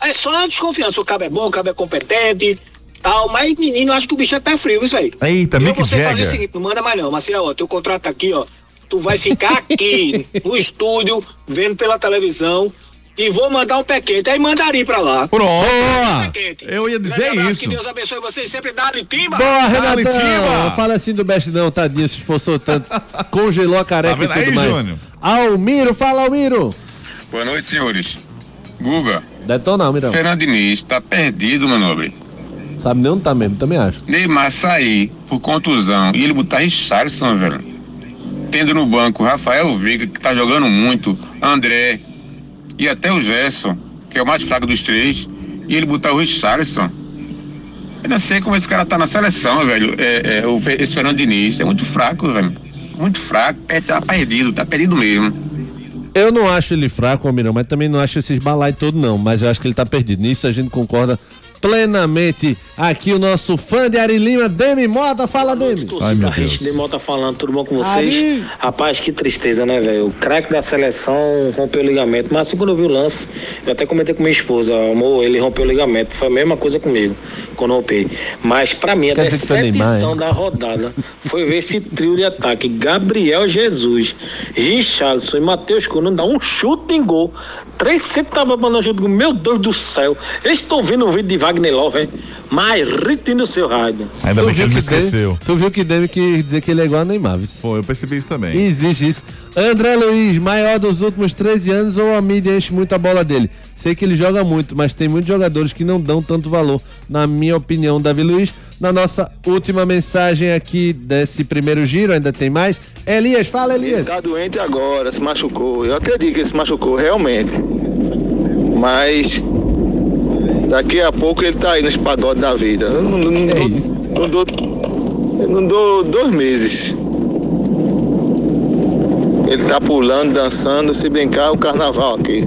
Aí só uma desconfiança, o cabo é bom, o cabo é competente, tal, mas menino, eu acho que o bicho é pé frio, isso aí. Eita, E Mick você fazer Jagger. o seguinte, não manda mais não, Marcelo, ó, teu contrato tá aqui, ó, tu vai ficar aqui no estúdio, vendo pela televisão, e vou mandar um pé quente, aí mandaria pra lá. Pronto. Quente. Eu ia dizer abraço, isso. Que Deus abençoe vocês sempre, dá timba. Boa, Renatão. Fala assim do Best não, tadinho, se esforçou tanto. Congelou a careca Tá e tudo aí, mais. Júnior? Almiro, fala Almiro. Boa noite, senhores. Guga, Detona, Almirão. Fernando Diniz tá perdido, meu nobre. Sabe nem onde tá mesmo, também acho. Neymar sair por contusão e ele botar Richardson, velho. Tendo no banco Rafael Veiga, que tá jogando muito, André e até o Gerson, que é o mais fraco dos três, e ele botar o Richardson. Eu não sei como esse cara tá na seleção, velho. É, é, o, esse Fernando Diniz é muito fraco, velho. Muito fraco, é, tá perdido, tá perdido mesmo. Eu não acho ele fraco, Almirão, mas também não acho esses balai todo não, mas eu acho que ele tá perdido. Nisso a gente concorda plenamente. Aqui o nosso fã de Ari Lima, Demi Mota, fala Demi. Torcida Rich de Mota falando, tudo bom com vocês? Ari. Rapaz, que tristeza, né, velho? O craque da seleção rompeu o ligamento. Mas assim, quando eu vi o lance, eu até comentei com minha esposa, amor, ele rompeu o ligamento. Foi a mesma coisa comigo, quando eu rompei. Mas pra mim, a Quer decepção da rodada foi ver esse trio de ataque. Gabriel Jesus, Richardson e Matheus Cunha dá um chute em gol. Três centavos pra nós. Meu Deus do céu. Eu estou vendo o vídeo de Wagner Love, hein? Mas ritem no seu rádio. Ainda Tu bem que ele me esqueceu. Tu viu que Demi quis dizer que ele é igual a Neymar? Pô, eu percebi isso também. Existe isso. André Luiz, maior dos últimos 13 anos ou a mídia enche muito a bola dele? Sei que ele joga muito, mas tem muitos jogadores que não dão tanto valor, na minha opinião, Davi Luiz. Na nossa última mensagem aqui desse primeiro giro, ainda tem mais. Elias, fala Elias. Tá doente agora, se machucou. Eu acredito que ele se machucou, realmente. Mas daqui a pouco ele tá aí nos pagodes da vida. Eu não, não, não, dou, não dou. não dou dois meses. Ele tá pulando, dançando, se brincar, o carnaval aqui.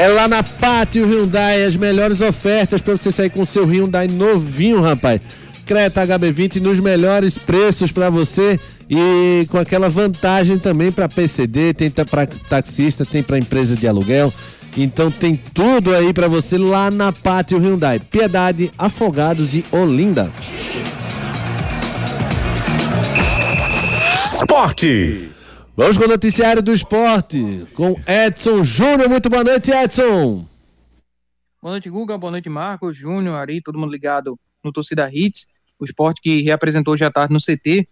É lá na Pátio Hyundai, as melhores ofertas para você sair com seu Hyundai novinho, rapaz. Creta HB20 nos melhores preços para você e com aquela vantagem também para PCD, tem para taxista, tem para empresa de aluguel. Então tem tudo aí para você lá na Pátio Hyundai. Piedade, Afogados e Olinda. Esporte. Vamos com o noticiário do esporte com Edson Júnior. Muito boa noite, Edson. Boa noite, Guga. Boa noite, Marcos, Júnior, Ari, todo mundo ligado no Torcida Hits. O esporte que reapresentou hoje à tarde no CT,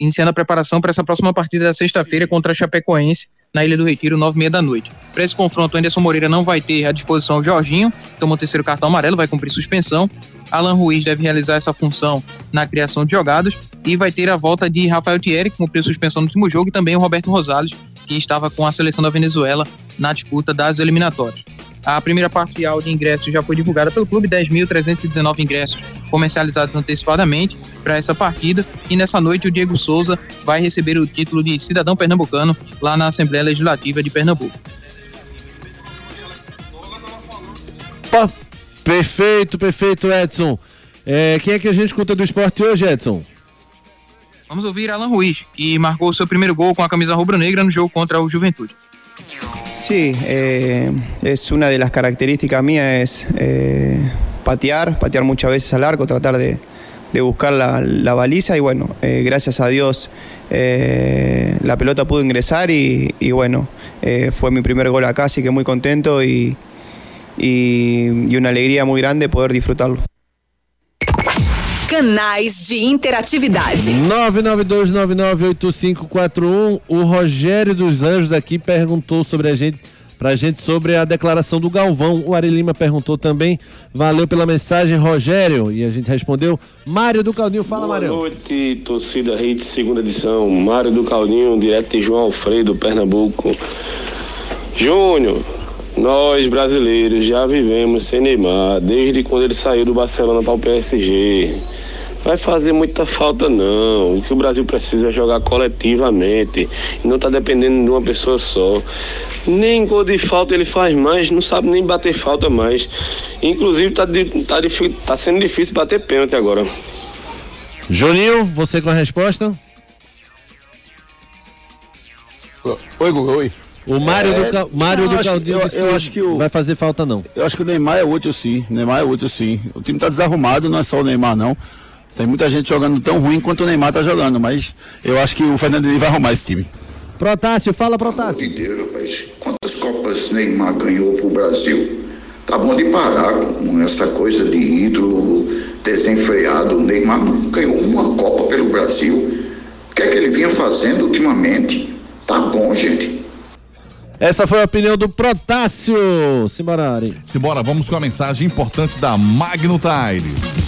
iniciando a preparação para essa próxima partida da sexta-feira contra a Chapecoense, na Ilha do Retiro, nove e meia da noite. Para esse confronto, o Anderson Moreira não vai ter à disposição o Jorginho, tomou o terceiro cartão amarelo, vai cumprir suspensão. Alan Ruiz deve realizar essa função na criação de jogadas e vai ter a volta de Rafael Thierry, que cumpriu suspensão no último jogo, e também o Roberto Rosales, que estava com a seleção da Venezuela na disputa das eliminatórias. A primeira parcial de ingressos já foi divulgada pelo clube, 10.319 ingressos comercializados antecipadamente para essa partida. E nessa noite o Diego Souza vai receber o título de cidadão pernambucano lá na Assembleia Legislativa de Pernambuco. Perfeito, perfeito, Edson. É, quem é que a gente escuta do esporte hoje, Edson? Vamos ouvir Alan Ruiz, que marcou seu primeiro gol com a camisa rubro-negra no jogo contra o Juventude. Sí, eh, es una de las características mías, es eh, patear, patear muchas veces al arco, tratar de, buscar la, la, baliza y bueno, eh, gracias a Dios eh, la pelota pudo ingresar y, y bueno, eh, fue mi primer gol acá, así que muy contento y, y, y una alegría muy grande poder disfrutarlo. Canais de interatividade. 992998541. O Rogério dos Anjos aqui perguntou sobre a gente, pra gente sobre a declaração do Galvão. O Ari Lima perguntou também. Valeu pela mensagem, Rogério. E a gente respondeu. Mário do Caldinho, fala, Boa Mário. Boa noite, torcida Hit, segunda edição. Mário do Caldinho, direto de João Alfredo, Pernambuco. Júnior, nós brasileiros já vivemos sem Neymar desde quando ele saiu do Barcelona para o PSG. Vai fazer muita falta não. O que o Brasil precisa é jogar coletivamente. E não tá dependendo de uma pessoa só. Nem gol de falta ele faz mais, não sabe nem bater falta mais. Inclusive tá, tá, tá sendo difícil bater pênalti agora. Juninho, você com a resposta? Oi, Guga, oi. O Mário É, do, Cal- Mário não, do acho- Caldinho eu- eu acho que o- vai fazer falta não. Eu acho que o Neymar é útil sim. O Neymar é útil sim. O time tá desarrumado, não é só o Neymar não. Tem muita gente jogando tão ruim quanto o Neymar tá jogando, mas eu acho que o Fernando Henrique vai arrumar esse time. Protássio, fala Protássio. Meu Deus, rapaz, quantas Copas Neymar ganhou pro Brasil? Tá bom de parar com essa coisa de ídolo desenfreado. O Neymar não ganhou uma Copa pelo Brasil. O que é que ele vinha fazendo ultimamente? Tá bom, gente. Essa foi a opinião do Protássio. Simbora, Ari. Simbora, vamos com a mensagem importante da Magno Tires.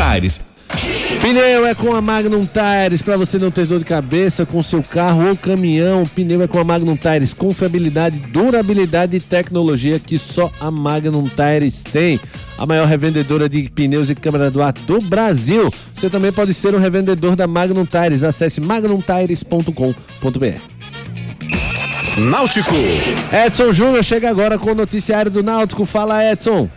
Pneu é com a Magnum Tires para você não ter dor de cabeça com seu carro ou caminhão. Pneu é com a Magnum Tires, confiabilidade, durabilidade e tecnologia que só a Magnum Tires tem. A maior revendedora de pneus e câmara do ar do Brasil. Você também pode ser um revendedor da Magnum Tires. Acesse magnumtires.com.br. Náutico. Edson Júnior chega agora com o noticiário do Náutico. Fala, Edson.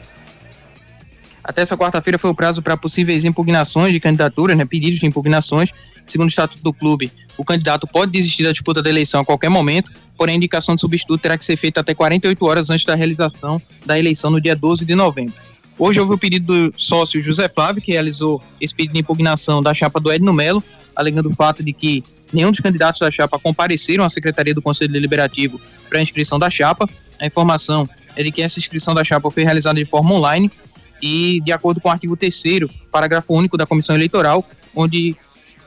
Até essa quarta-feira foi o prazo para possíveis impugnações de candidaturas, né, pedidos de impugnações. Segundo o Estatuto do Clube, o candidato pode desistir da disputa da eleição a qualquer momento, porém a indicação de substituto terá que ser feita até 48 horas antes da realização da eleição no dia 12 de novembro. Hoje houve o pedido do sócio José Flávio, que realizou esse pedido de impugnação da chapa do Edno Melo, alegando o fato de que nenhum dos candidatos da chapa compareceram à Secretaria do Conselho Deliberativo para a inscrição da chapa. A informação é de que essa inscrição da chapa foi realizada de forma online e, de acordo com o artigo 3 parágrafo único da Comissão Eleitoral, onde,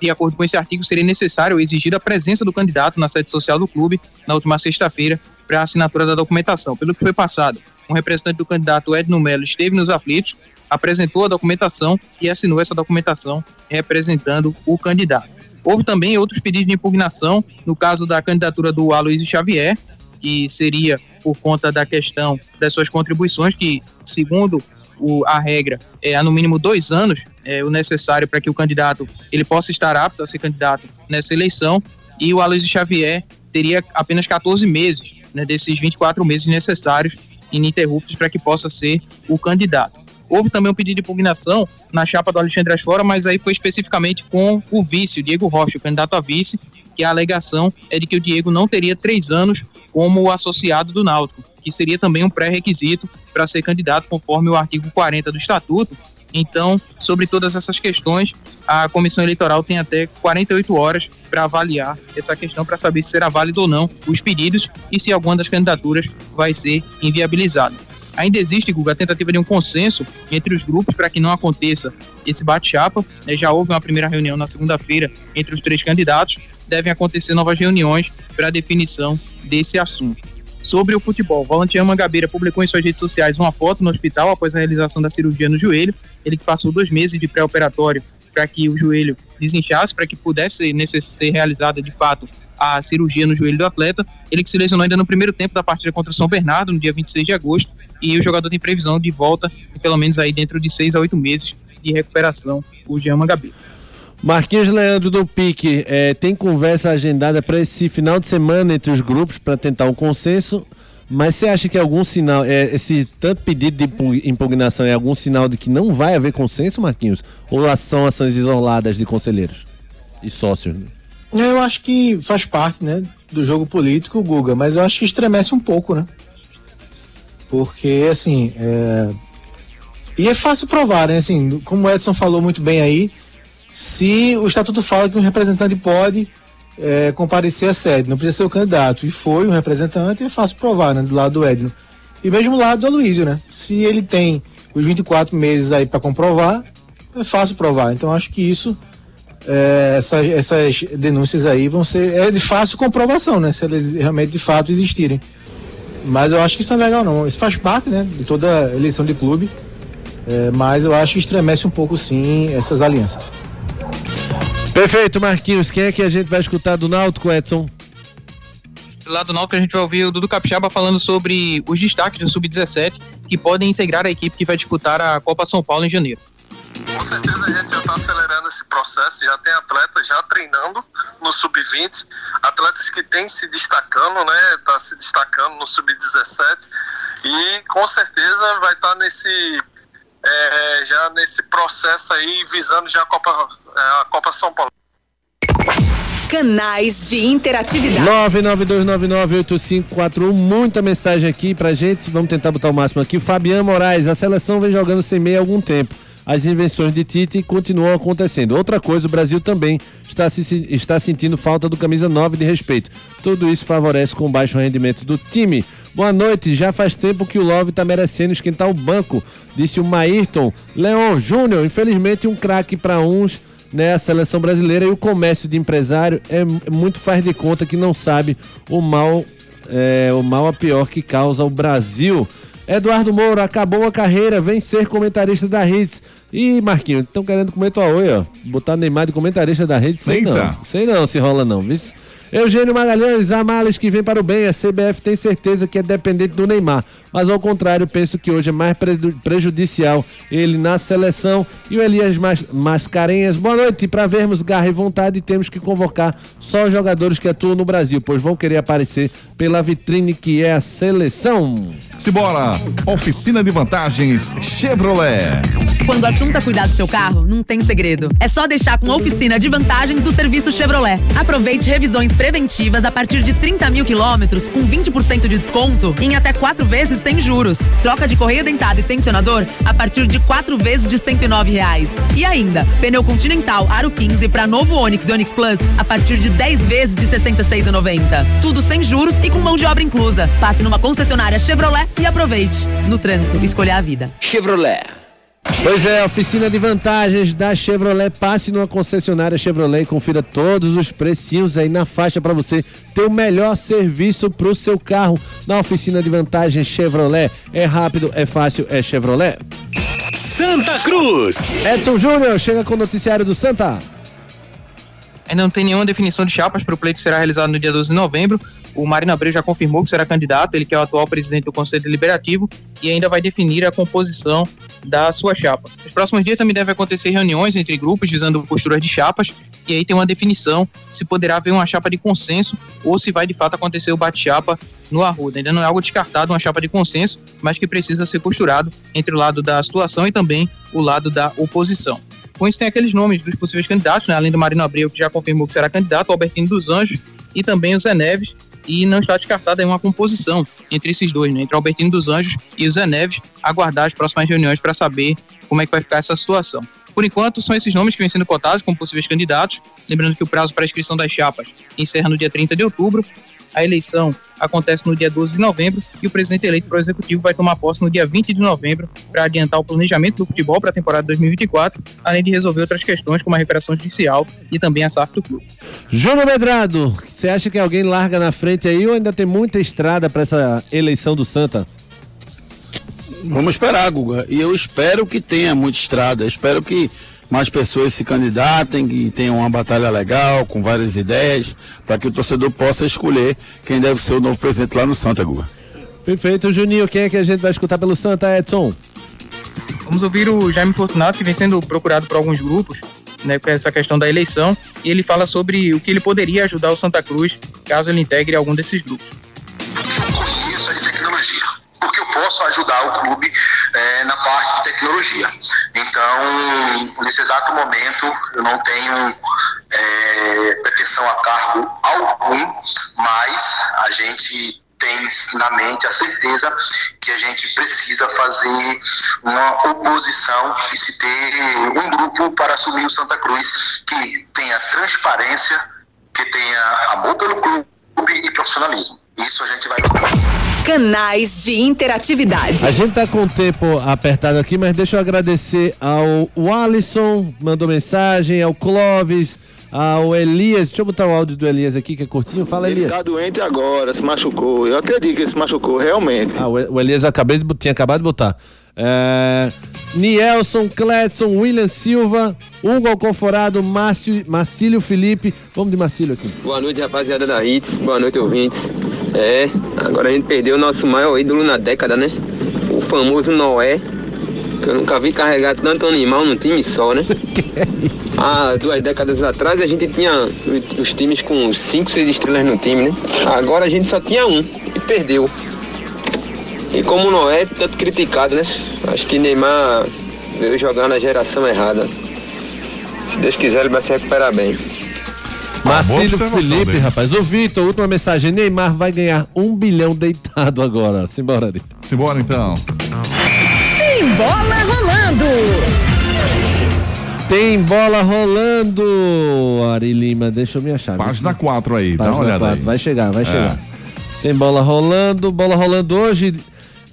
de acordo com esse artigo, seria necessário exigir a presença do candidato na sede social do clube na última sexta-feira para a assinatura da documentação. Pelo que foi passado, um representante do candidato Edno Melo esteve nos aflitos, apresentou a documentação e assinou essa documentação representando o candidato. Houve também outros pedidos de impugnação, no caso da candidatura do Aloysio Xavier, que seria por conta da questão das suas contribuições, que, segundo o, a regra, é há no mínimo dois anos é, o necessário para que o candidato ele possa estar apto a ser candidato nessa eleição, e o Aloysio Xavier teria apenas 14 meses né, desses 24 meses necessários ininterruptos para que possa ser o candidato. Houve também um pedido de impugnação na chapa do Alexandre Asfora, mas aí foi especificamente com o vice, o Diego Rocha, o candidato a vice, que a alegação é de que o Diego não teria três anos como associado do Náutico, que seria também um pré-requisito para ser candidato conforme o artigo 40 do Estatuto. Então, sobre todas essas questões, a comissão eleitoral tem até 48 horas para avaliar essa questão, para saber se será válido ou não os pedidos e se alguma das candidaturas vai ser inviabilizada. Ainda existe, Guga, a tentativa de um consenso entre os grupos para que não aconteça esse bate-chapa. Né? Já houve uma primeira reunião na segunda-feira entre os três candidatos. Devem acontecer novas reuniões para a definição desse assunto. Sobre o futebol, Valentim Mangabeira publicou em suas redes sociais uma foto no hospital após a realização da cirurgia no joelho. Ele que passou dois meses de pré-operatório para que o joelho desinchasse, para que pudesse ser realizada de fato a cirurgia no joelho do atleta. Ele que se lesionou ainda no primeiro tempo da partida contra o São Bernardo, no dia 26 de agosto, e o jogador tem previsão de volta, pelo menos aí dentro de seis a oito meses de recuperação, o Jean Mangabeira. Marquinhos Leandro do Pique, é, tem conversa agendada para esse final de semana entre os grupos para tentar um consenso, mas você acha que algum sinal, é, esse tanto pedido de impugnação é algum sinal de que não vai haver consenso, Marquinhos? Ou são ações isoladas de conselheiros e sócios? Eu acho que faz parte, né, do jogo político, Guga, mas eu acho que estremece um pouco, né? Porque, assim, é... e é fácil provar, né? Assim, como o Edson falou muito bem aí, se o estatuto fala que um representante pode é, comparecer à sede, não precisa ser o candidato, e foi um representante, é fácil provar, né? Do lado do Edno. E mesmo do lado do Aloysio, né? Se ele tem os 24 meses aí para comprovar, é fácil provar. Então acho que isso, é, essa, essas denúncias aí vão ser é de fácil comprovação, né? Se eles realmente de fato existirem. Mas eu acho que isso não é legal não. Isso faz parte, né, de toda eleição de clube. É, mas eu acho que estremece um pouco sim essas alianças. Perfeito, Marquinhos. Quem é que a gente vai escutar do Náutico, Edson? Lá do Náutico a gente vai ouvir o Dudu Capixaba falando sobre os destaques do Sub-17 que podem integrar a equipe que vai disputar a Copa São Paulo em janeiro. Com certeza a gente já está acelerando esse processo, já tem atletas já treinando no sub-20, atletas que têm se destacando, né? Tá se destacando no sub-17 e com certeza vai estar tá nesse é, já nesse processo aí visando já a Copa é, a Copa São Paulo. Canais de interatividade. 992998541. Muita mensagem aqui pra gente. Vamos tentar botar o máximo aqui. Fabiano Moraes, a seleção vem jogando sem meia há algum tempo as invenções de Tite continuam acontecendo. Outra coisa, o Brasil também está, se, está sentindo falta do camisa 9 de respeito. Tudo isso favorece com baixo rendimento do time. Boa noite, já faz tempo que o Love está merecendo esquentar o banco, disse o Maírton. Leon Júnior, infelizmente um craque para uns né, a seleção brasileira e o comércio de empresário é muito faz de conta que não sabe o mal, é, o mal a pior que causa o Brasil. Eduardo Moura acabou a carreira, vem ser comentarista da Hits. Ih, Marquinhos, estão querendo comer tua oi, ó. Botar Neymar de comentarista da rede, sei Eita. não. Sei não se rola não, viu? Eugênio Magalhães, há males que vem para o bem. A CBF tem certeza que é dependente do Neymar. Mas ao contrário, penso que hoje é mais prejudicial ele na seleção. E o Elias Mascarenhas, boa noite. Para vermos garra e vontade, temos que convocar só jogadores que atuam no Brasil, pois vão querer aparecer pela vitrine que é a seleção. Simbora! Oficina de Vantagens Chevrolet. Quando o assunto é cuidar do seu carro, não tem segredo. É só deixar com a oficina de vantagens do serviço Chevrolet. Aproveite revisões preventivas a partir de 30 mil quilômetros com 20% de desconto em até quatro vezes sem juros. Troca de correia dentada e tensionador a partir de quatro vezes de 109 reais. E ainda, pneu Continental Aro 15 para novo Onix e Onix Plus a partir de 10 vezes de 66,90. Tudo sem juros e com mão de obra inclusa. Passe numa concessionária Chevrolet e aproveite. No trânsito, escolha a vida. Chevrolet. Pois é, oficina de vantagens da Chevrolet. Passe numa concessionária Chevrolet e confira todos os precinhos aí na faixa para você ter o melhor serviço para o seu carro na oficina de vantagens Chevrolet. É rápido, é fácil, é Chevrolet. Santa Cruz. Edson Júnior chega com o noticiário do Santa. Ainda não tem nenhuma definição de chapas para o pleito que será realizado no dia 12 de novembro. O Marino Abreu já confirmou que será candidato, ele que é o atual presidente do Conselho Deliberativo, e ainda vai definir a composição da sua chapa. Nos próximos dias também devem acontecer reuniões entre grupos visando posturas de chapas, e aí tem uma definição se poderá haver uma chapa de consenso ou se vai de fato acontecer o bate-chapa no Arruda. Ainda não é algo descartado, uma chapa de consenso, mas que precisa ser costurado entre o lado da situação e também o lado da oposição. Isso tem aqueles nomes dos possíveis candidatos, né? além do Marino Abreu, que já confirmou que será candidato, o Albertino dos Anjos e também o Zé Neves, e não está descartada uma composição entre esses dois, né? entre o Albertino dos Anjos e o Zé Neves, aguardar as próximas reuniões para saber como é que vai ficar essa situação. Por enquanto, são esses nomes que vêm sendo cotados como possíveis candidatos, lembrando que o prazo para a inscrição das chapas encerra no dia 30 de outubro, a eleição acontece no dia 12 de novembro e o presidente eleito para o executivo vai tomar posse no dia 20 de novembro para adiantar o planejamento do futebol para a temporada 2024, além de resolver outras questões como a recuperação judicial e também a SAF do clube. Júnior Medrado, você acha que alguém larga na frente aí ou ainda tem muita estrada para essa eleição do Santa? Vamos esperar, Guga. E eu espero que tenha muita estrada. Eu espero que mais pessoas se candidatem, que tenham uma batalha legal, com várias ideias, para que o torcedor possa escolher quem deve ser o novo presidente lá no Santa, Guga. Perfeito, Juninho. Quem é que a gente vai escutar pelo Santa, Edson? Vamos ouvir o Jaime Fortunato, que vem sendo procurado por alguns grupos, né, com essa questão da eleição, e ele fala sobre o que ele poderia ajudar o Santa Cruz caso ele integre algum desses grupos. Isso é de tecnologia, porque eu posso ajudar o clube é, na parte de tecnologia. Então, nesse exato momento, eu não tenho é, pretensão a cargo algum, mas a gente tem na mente a certeza que a gente precisa fazer uma oposição e se ter um grupo para assumir o Santa Cruz que tenha transparência, que tenha amor pelo clube e profissionalismo. Isso a gente vai Canais de interatividade. A gente tá com o tempo apertado aqui, mas deixa eu agradecer ao Alisson, mandou mensagem, ao Clóvis, ao Elias. Deixa eu botar o áudio do Elias aqui, que é curtinho. Fala, Ele Elias. ficar doente agora, se machucou. Eu acredito que ele se machucou, realmente. Ah, o Elias acabei de, tinha acabado de botar. É, Nielson, Cledson, William Silva, Hugo Alconforado, Márcio, Marcílio Felipe. Vamos de Marcílio aqui. Boa noite, rapaziada da Hits. Boa noite, ouvintes. É, agora a gente perdeu o nosso maior ídolo na década, né? O famoso Noé. Que eu nunca vi carregar tanto animal num time só, né? Há duas décadas atrás a gente tinha os times com 5, 6 estrelas no time, né? Agora a gente só tinha um e perdeu. E como o Noé, tanto criticado, né? Acho que Neymar veio jogar na geração errada. Se Deus quiser, ele vai se recuperar bem. Marcílio Felipe, dele. rapaz. Ô, Vitor, última mensagem. Neymar vai ganhar um bilhão deitado agora. Simbora, Ari. Simbora, então. Tem bola rolando. Tem bola rolando, Ari Lima. Deixa eu me achar. Página 4 aí, dá Página uma olhada quatro, aí. Vai chegar, vai É. chegar. Tem bola rolando, bola rolando hoje.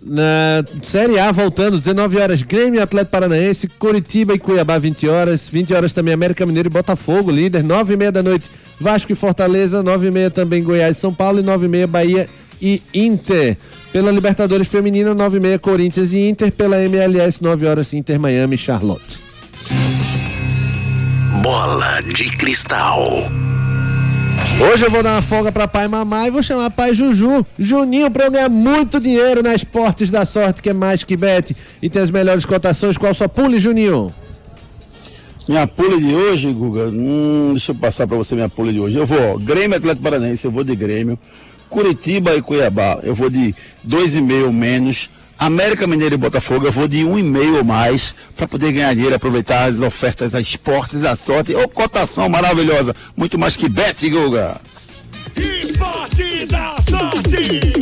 Na Série A voltando, 19 horas, Grêmio, Atlético Paranaense, Curitiba e Cuiabá, 20 horas. 20 horas também, América Mineiro e Botafogo, líder. 9 e meia da noite, Vasco e Fortaleza. 9 e meia também, Goiás e São Paulo. E 9 e meia, Bahia e Inter. Pela Libertadores Feminina, 9 e meia, Corinthians e Inter. Pela MLS, 9 horas, Inter, Miami e Charlotte. Bola de cristal. Hoje eu vou dar uma folga pra pai mamãe e vou chamar pai Juju, Juninho, pra eu ganhar muito dinheiro na Esportes da Sorte, que é mais que bet e tem as melhores cotações. Qual sua pule, Juninho? Minha pula de hoje, Guga, hum, deixa eu passar pra você minha pula de hoje. Eu vou, ó, Grêmio Atlético Paranaense, eu vou de Grêmio. Curitiba e Cuiabá, eu vou de 2,5 menos. América Mineiro e Botafogo, eu vou de um e meio ou mais para poder ganhar dinheiro, aproveitar as ofertas da esportes, a sorte. Ô, cotação maravilhosa. Muito mais que bet, Guga. Esporte da sorte.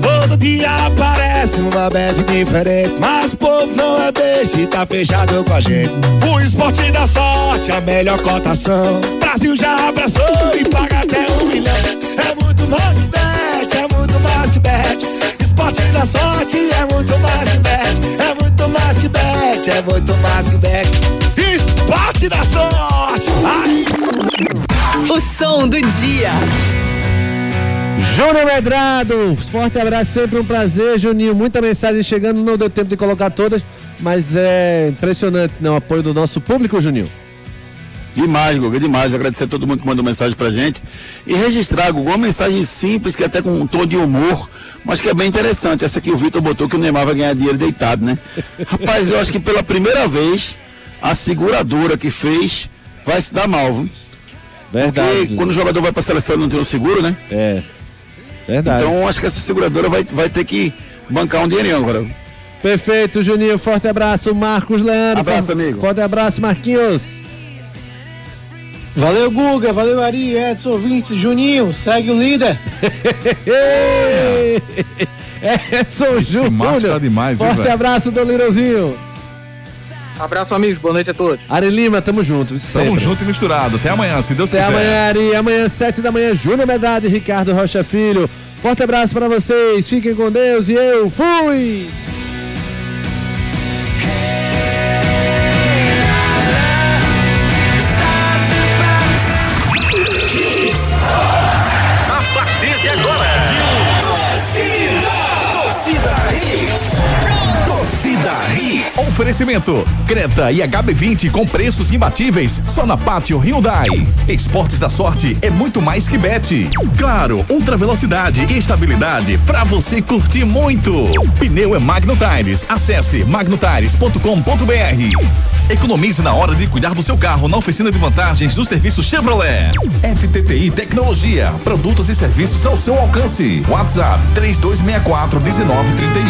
Todo dia aparece uma bet diferente, mas o povo não é beijo e tá fechado com a gente. O esporte da sorte, a melhor cotação. Brasil já abraçou e paga até um milhão. É muito mais que bet, é muito mais que bet. Sorte é muito mais que bet, é muito mais que bet, é muito mais que bet. Esporte da sorte. Ai. O som do dia. Júnior Medrado, forte abraço, sempre um prazer, Juninho. Muita mensagem chegando, não deu tempo de colocar todas, mas é impressionante né, o apoio do nosso público, Juninho. Demais, Guga, demais. Agradecer a todo mundo que mandou mensagem pra gente. E registrar, Guga, uma mensagem simples, que é até com um tom de humor, mas que é bem interessante. Essa que o Vitor botou, que o Neymar vai ganhar dinheiro deitado, né? Rapaz, eu acho que pela primeira vez, a seguradora que fez vai se dar mal, viu? Verdade. Porque quando o jogador vai pra seleção não tem um seguro, né? É. Verdade. Então acho que essa seguradora vai, vai ter que bancar um dinheirinho agora. Perfeito, Juninho. Forte abraço, Marcos Leandro. Abraço, amigo. Forte abraço, Marquinhos. Valeu, Guga. Valeu, Ari, Edson, Vince, Juninho. Segue o líder. Edson Esse Júnior. Marcos tá demais, viu, Forte velho? abraço do Lirozinho. Abraço, amigos. Boa noite a todos. Ari Lima, tamo junto. Tamo sempre. junto e misturado. Até amanhã, se Deus Até quiser. amanhã, Ari. Amanhã, sete da manhã, Júnior Medrado e Ricardo Rocha Filho. Forte abraço pra vocês. Fiquem com Deus e eu fui! Oferecimento: Creta e HB20 com preços imbatíveis só na Pátio Hyundai. Esportes da sorte é muito mais que bet. Claro, ultra velocidade e estabilidade pra você curtir muito. Pneu é Magno Tires. Acesse magnotires.com.br. Economize na hora de cuidar do seu carro na oficina de vantagens do serviço Chevrolet. FTTI Tecnologia, produtos e serviços ao seu alcance. WhatsApp 3264 1931.